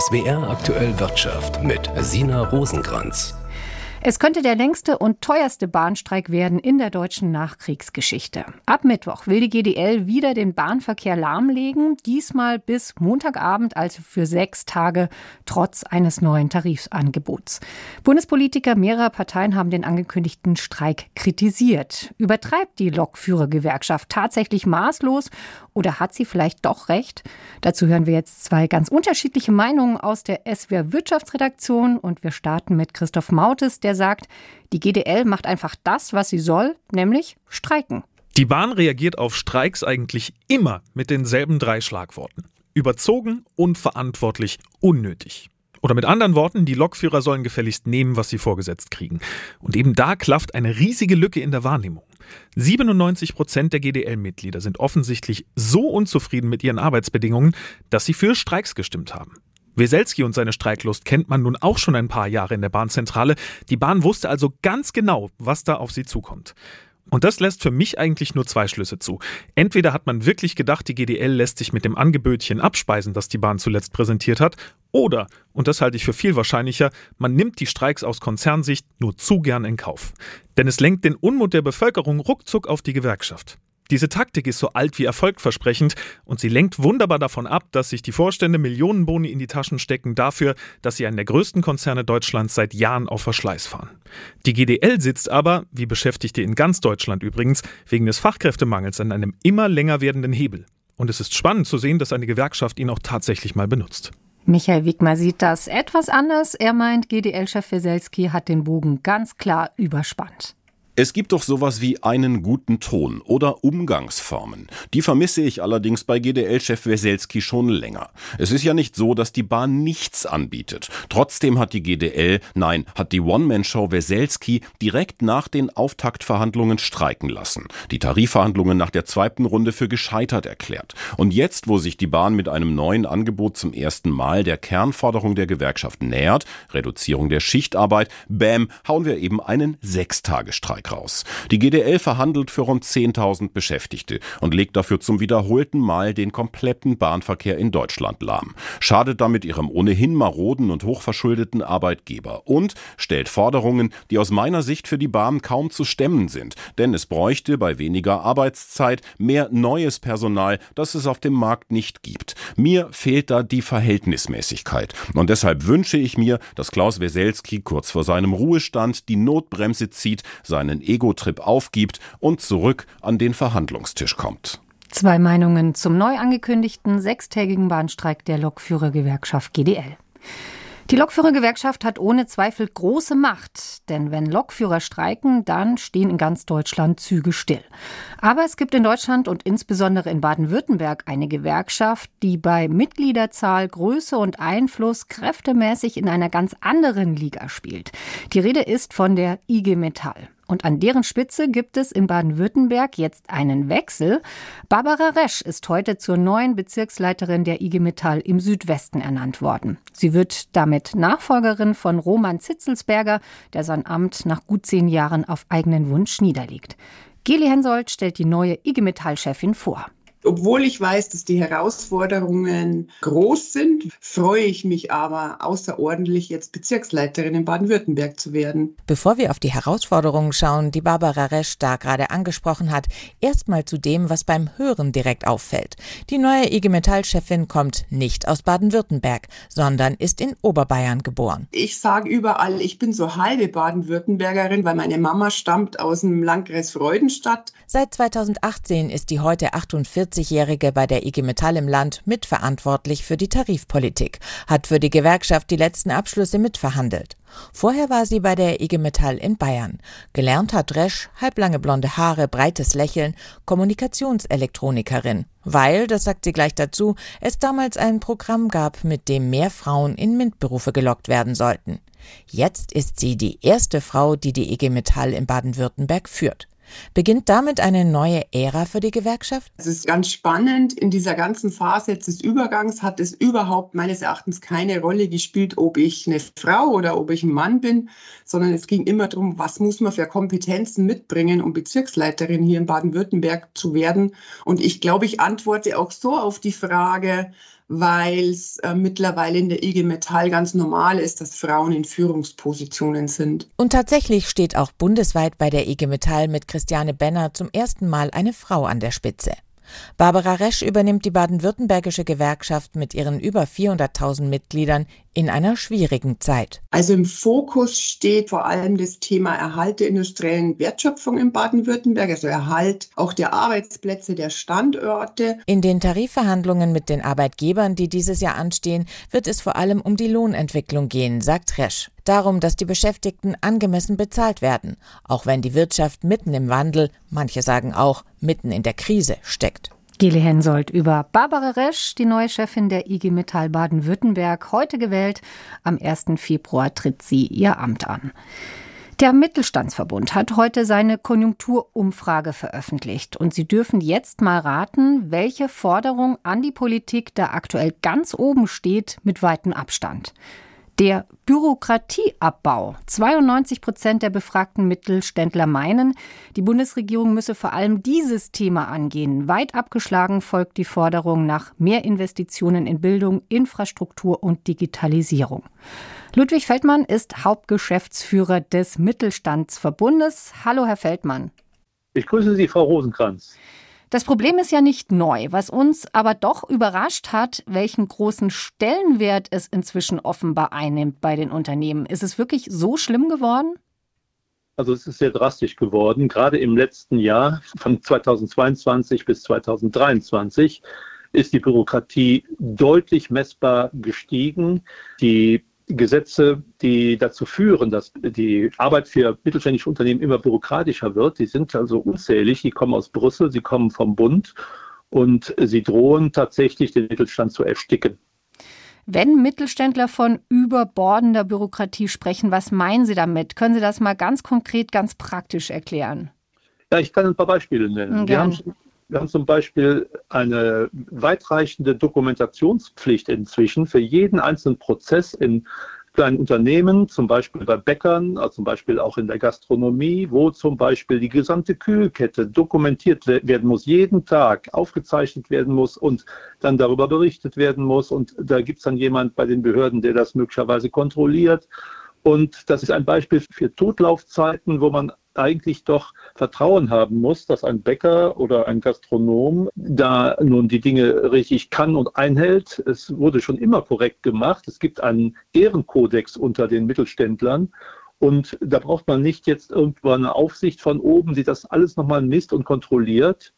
SWR aktuell Wirtschaft mit Sina Rosenkranz. Es könnte der längste und teuerste Bahnstreik werden in der deutschen Nachkriegsgeschichte. Ab Mittwoch will die GDL wieder den Bahnverkehr lahmlegen, diesmal bis Montagabend, also für sechs Tage, trotz eines neuen Tarifangebots. Bundespolitiker mehrerer Parteien haben den angekündigten Streik kritisiert. Übertreibt die Lokführergewerkschaft tatsächlich maßlos oder hat sie vielleicht doch recht? Dazu hören wir jetzt zwei ganz unterschiedliche Meinungen aus der SWR Wirtschaftsredaktion und wir starten mit Christoph Mautes, der der sagt, die GDL macht einfach das, was sie soll, nämlich streiken. Die Bahn reagiert auf Streiks eigentlich immer mit denselben drei Schlagworten. Überzogen, unverantwortlich, unnötig. Oder mit anderen Worten, die Lokführer sollen gefälligst nehmen, was sie vorgesetzt kriegen. Und eben da klafft eine riesige Lücke in der Wahrnehmung. 97 Prozent der GDL-Mitglieder sind offensichtlich so unzufrieden mit ihren Arbeitsbedingungen, dass sie für Streiks gestimmt haben. Weselski und seine Streiklust kennt man nun auch schon ein paar Jahre in der Bahnzentrale. Die Bahn wusste also ganz genau, was da auf sie zukommt. Und das lässt für mich eigentlich nur zwei Schlüsse zu. Entweder hat man wirklich gedacht, die GDL lässt sich mit dem Angebötchen abspeisen, das die Bahn zuletzt präsentiert hat, oder, und das halte ich für viel wahrscheinlicher, man nimmt die Streiks aus Konzernsicht nur zu gern in Kauf. Denn es lenkt den Unmut der Bevölkerung ruckzuck auf die Gewerkschaft. Diese Taktik ist so alt wie erfolgversprechend und sie lenkt wunderbar davon ab, dass sich die Vorstände Millionenboni in die Taschen stecken dafür, dass sie einen der größten Konzerne Deutschlands seit Jahren auf Verschleiß fahren. Die GDL sitzt aber, wie Beschäftigte in ganz Deutschland übrigens, wegen des Fachkräftemangels an einem immer länger werdenden Hebel. Und es ist spannend zu sehen, dass eine Gewerkschaft ihn auch tatsächlich mal benutzt. Michael Wigmer sieht das etwas anders. Er meint, GDL-Chef Weselski hat den Bogen ganz klar überspannt. Es gibt doch sowas wie einen guten Ton oder Umgangsformen. Die vermisse ich allerdings bei GDL-Chef Weselski schon länger. Es ist ja nicht so, dass die Bahn nichts anbietet. Trotzdem hat die GDL, nein, hat die One-Man-Show Weselski direkt nach den Auftaktverhandlungen streiken lassen. Die Tarifverhandlungen nach der zweiten Runde für gescheitert erklärt. Und jetzt, wo sich die Bahn mit einem neuen Angebot zum ersten Mal der Kernforderung der Gewerkschaft nähert, Reduzierung der Schichtarbeit, bäm, hauen wir eben einen Sechstagestreik raus. Die GDL verhandelt für rund 10.000 Beschäftigte und legt dafür zum wiederholten Mal den kompletten Bahnverkehr in Deutschland lahm. Schadet damit ihrem ohnehin maroden und hochverschuldeten Arbeitgeber und stellt Forderungen, die aus meiner Sicht für die Bahn kaum zu stemmen sind, denn es bräuchte bei weniger Arbeitszeit mehr neues Personal, das es auf dem Markt nicht gibt. Mir fehlt da die Verhältnismäßigkeit und deshalb wünsche ich mir, dass Klaus Weselski kurz vor seinem Ruhestand die Notbremse zieht, seinen seinen Ego-Trip aufgibt und zurück an den Verhandlungstisch kommt. Zwei Meinungen zum neu angekündigten sechstägigen Bahnstreik der Lokführergewerkschaft GDL. Die Lokführergewerkschaft hat ohne Zweifel große Macht, denn wenn Lokführer streiken, dann stehen in ganz Deutschland Züge still. Aber es gibt in Deutschland und insbesondere in Baden-Württemberg eine Gewerkschaft, die bei Mitgliederzahl, Größe und Einfluss kräftemäßig in einer ganz anderen Liga spielt. Die Rede ist von der IG Metall. Und an deren Spitze gibt es in Baden-Württemberg jetzt einen Wechsel. Barbara Resch ist heute zur neuen Bezirksleiterin der IG Metall im Südwesten ernannt worden. Sie wird damit Nachfolgerin von Roman Zitzelsberger, der sein Amt nach gut zehn Jahren auf eigenen Wunsch niederlegt. Geli Hensoldt stellt die neue IG Metall-Chefin vor. Obwohl ich weiß, dass die Herausforderungen groß sind, freue ich mich aber außerordentlich, jetzt Bezirksleiterin in Baden-Württemberg zu werden. Bevor wir auf die Herausforderungen schauen, die Barbara Resch da gerade angesprochen hat, erstmal zu dem, was beim Hören direkt auffällt. Die neue IG Metall-Chefin kommt nicht aus Baden-Württemberg, sondern ist in Oberbayern geboren. Ich sage überall, ich bin so halbe Baden-Württembergerin, weil meine Mama stammt aus dem Landkreis Freudenstadt. Seit 2018 ist die heute 48 40-Jährige bei der IG Metall im Land mitverantwortlich für die Tarifpolitik, hat für die Gewerkschaft die letzten Abschlüsse mitverhandelt. Vorher war sie bei der IG Metall in Bayern. Gelernt hat Resch, halblange blonde Haare, breites Lächeln, Kommunikationselektronikerin. Weil, das sagt sie gleich dazu, es damals ein Programm gab, mit dem mehr Frauen in MINT-Berufe gelockt werden sollten. Jetzt ist sie die erste Frau, die die IG Metall in Baden-Württemberg führt. Beginnt damit eine neue Ära für die Gewerkschaft? Es ist ganz spannend. In dieser ganzen Phase des Übergangs hat es überhaupt meines Erachtens keine Rolle gespielt, ob ich eine Frau oder ob ich ein Mann bin, sondern es ging immer darum, was muss man für Kompetenzen mitbringen, um Bezirksleiterin hier in Baden-Württemberg zu werden. Und ich glaube, ich antworte auch so auf die Frage, weil es äh, mittlerweile in der IG Metall ganz normal ist, dass Frauen in Führungspositionen sind. Und tatsächlich steht auch bundesweit bei der IG Metall mit Christiane Benner zum ersten Mal eine Frau an der Spitze. Barbara Resch übernimmt die baden-württembergische Gewerkschaft mit ihren über 400.000 Mitgliedern in einer schwierigen Zeit. Also im Fokus steht vor allem das Thema Erhalt der industriellen Wertschöpfung in Baden-Württemberg, also Erhalt auch der Arbeitsplätze, der Standorte. In den Tarifverhandlungen mit den Arbeitgebern, die dieses Jahr anstehen, wird es vor allem um die Lohnentwicklung gehen, sagt Resch. Darum, dass die Beschäftigten angemessen bezahlt werden, auch wenn die Wirtschaft mitten im Wandel, manche sagen auch mitten in der Krise steckt. Geli Hensoldt über Barbara Resch, die neue Chefin der IG Metall Baden-Württemberg, heute gewählt. Am 1. Februar tritt sie ihr Amt an. Der Mittelstandsverbund hat heute seine Konjunkturumfrage veröffentlicht und Sie dürfen jetzt mal raten, welche Forderung an die Politik da aktuell ganz oben steht mit weitem Abstand. Der Bürokratieabbau. 92 Prozent der befragten Mittelständler meinen, die Bundesregierung müsse vor allem dieses Thema angehen. Weit abgeschlagen folgt die Forderung nach mehr Investitionen in Bildung, Infrastruktur und Digitalisierung. Ludwig Feldmann ist Hauptgeschäftsführer des Mittelstandsverbundes. Hallo, Herr Feldmann. Ich grüße Sie, Frau Rosenkranz. Das Problem ist ja nicht neu. Was uns aber doch überrascht hat, welchen großen Stellenwert es inzwischen offenbar einnimmt bei den Unternehmen. Ist es wirklich so schlimm geworden? Also es ist sehr drastisch geworden. Gerade im letzten Jahr von 2022 bis 2023 ist die Bürokratie deutlich messbar gestiegen. Die Gesetze, die dazu führen, dass die Arbeit für mittelständische Unternehmen immer bürokratischer wird. Die sind also unzählig, die kommen aus Brüssel, sie kommen vom Bund und sie drohen tatsächlich den Mittelstand zu ersticken. Wenn Mittelständler von überbordender Bürokratie sprechen, was meinen Sie damit? Können Sie das mal ganz konkret, ganz praktisch erklären? Ja, ich kann ein paar Beispiele nennen. Wir haben, wir haben zum Beispiel eine weitreichende Dokumentationspflicht inzwischen für jeden einzelnen Prozess in kleinen Unternehmen, zum Beispiel bei Bäckern, also zum Beispiel auch in der Gastronomie, wo zum Beispiel die gesamte Kühlkette dokumentiert werden muss, jeden Tag aufgezeichnet werden muss und dann darüber berichtet werden muss. Und da gibt es dann jemand bei den Behörden, der das möglicherweise kontrolliert. Und das ist ein Beispiel für Totlaufzeiten, wo man eigentlich doch Vertrauen haben muss, dass ein Bäcker oder ein Gastronom da nun die Dinge richtig kann und einhält. Es wurde schon immer korrekt gemacht. Es gibt einen Ehrenkodex unter den Mittelständlern. Und da braucht man nicht jetzt irgendwann eine Aufsicht von oben, die das alles nochmal misst und kontrolliert.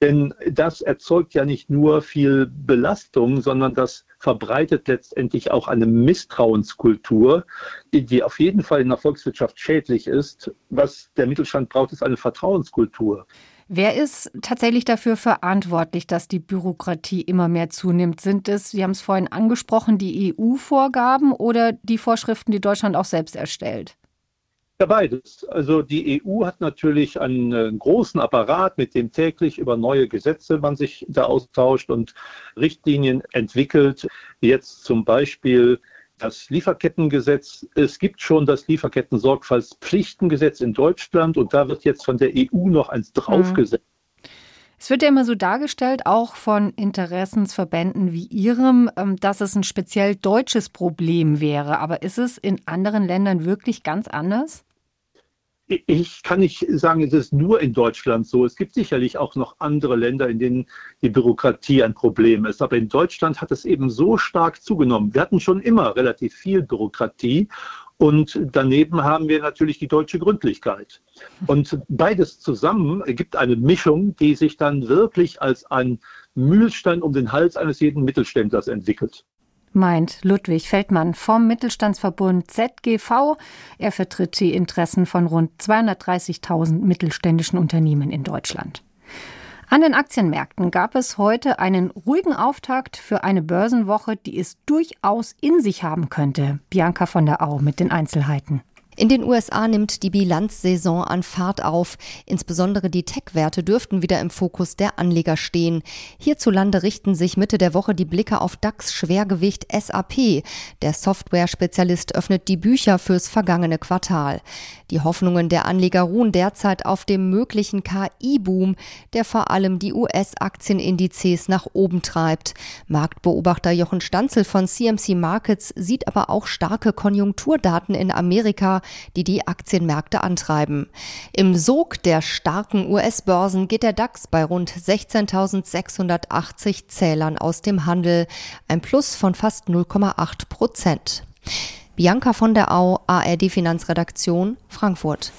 Denn das erzeugt ja nicht nur viel Belastung, sondern das verbreitet letztendlich auch eine Misstrauenskultur, die, auf jeden Fall in der Volkswirtschaft schädlich ist. Was der Mittelstand braucht, ist eine Vertrauenskultur. Wer ist tatsächlich dafür verantwortlich, dass die Bürokratie immer mehr zunimmt? Sind es, Sie haben es vorhin angesprochen, die EU-Vorgaben oder die Vorschriften, die Deutschland auch selbst erstellt? Ja, beides. Also die EU hat natürlich einen, einen, äh, großen Apparat, mit dem täglich über neue Gesetze man sich da austauscht und Richtlinien entwickelt. Jetzt zum Beispiel das Lieferkettengesetz. Es gibt schon das Lieferketten-Sorgfaltspflichtengesetz in Deutschland und da wird jetzt von der EU noch eins draufgesetzt. Es wird ja immer so dargestellt, auch von Interessensverbänden wie Ihrem, ähm, dass es ein speziell deutsches Problem wäre. Aber ist es in anderen Ländern wirklich ganz anders? Ich kann nicht sagen, es ist nur in Deutschland so. Es gibt sicherlich auch noch andere Länder, in denen die Bürokratie ein Problem ist. Aber in Deutschland hat es eben so stark zugenommen. Wir hatten schon immer relativ viel Bürokratie. Und daneben haben wir natürlich die deutsche Gründlichkeit. Und beides zusammen ergibt eine Mischung, die sich dann wirklich als ein Mühlstein um den Hals eines jeden Mittelständlers entwickelt meint Ludwig Feldmann vom Mittelstandsverbund ZGV. Er vertritt die Interessen von rund 230.000 mittelständischen Unternehmen in Deutschland. An den Aktienmärkten gab es heute einen ruhigen Auftakt für eine Börsenwoche, die es durchaus in sich haben könnte. Bianca von der Au mit den Einzelheiten. In den USA nimmt die Bilanzsaison an Fahrt auf. Insbesondere die Tech-Werte dürften wieder im Fokus der Anleger stehen. Hierzulande richten sich Mitte der Woche die Blicke auf DAX-Schwergewicht SAP. Der Software-Spezialist öffnet die Bücher fürs vergangene Quartal. Die Hoffnungen der Anleger ruhen derzeit auf dem möglichen KI-Boom, der vor allem die US-Aktienindizes nach oben treibt. Marktbeobachter Jochen Stanzel von CMC Markets sieht aber auch starke Konjunkturdaten in Amerika, die die Aktienmärkte antreiben. Im Sog der starken US-Börsen geht der DAX bei rund 16.680 Zählern aus dem Handel, ein Plus von fast 0,8 Prozent. Bianca von der Au, ARD Finanzredaktion, Frankfurt.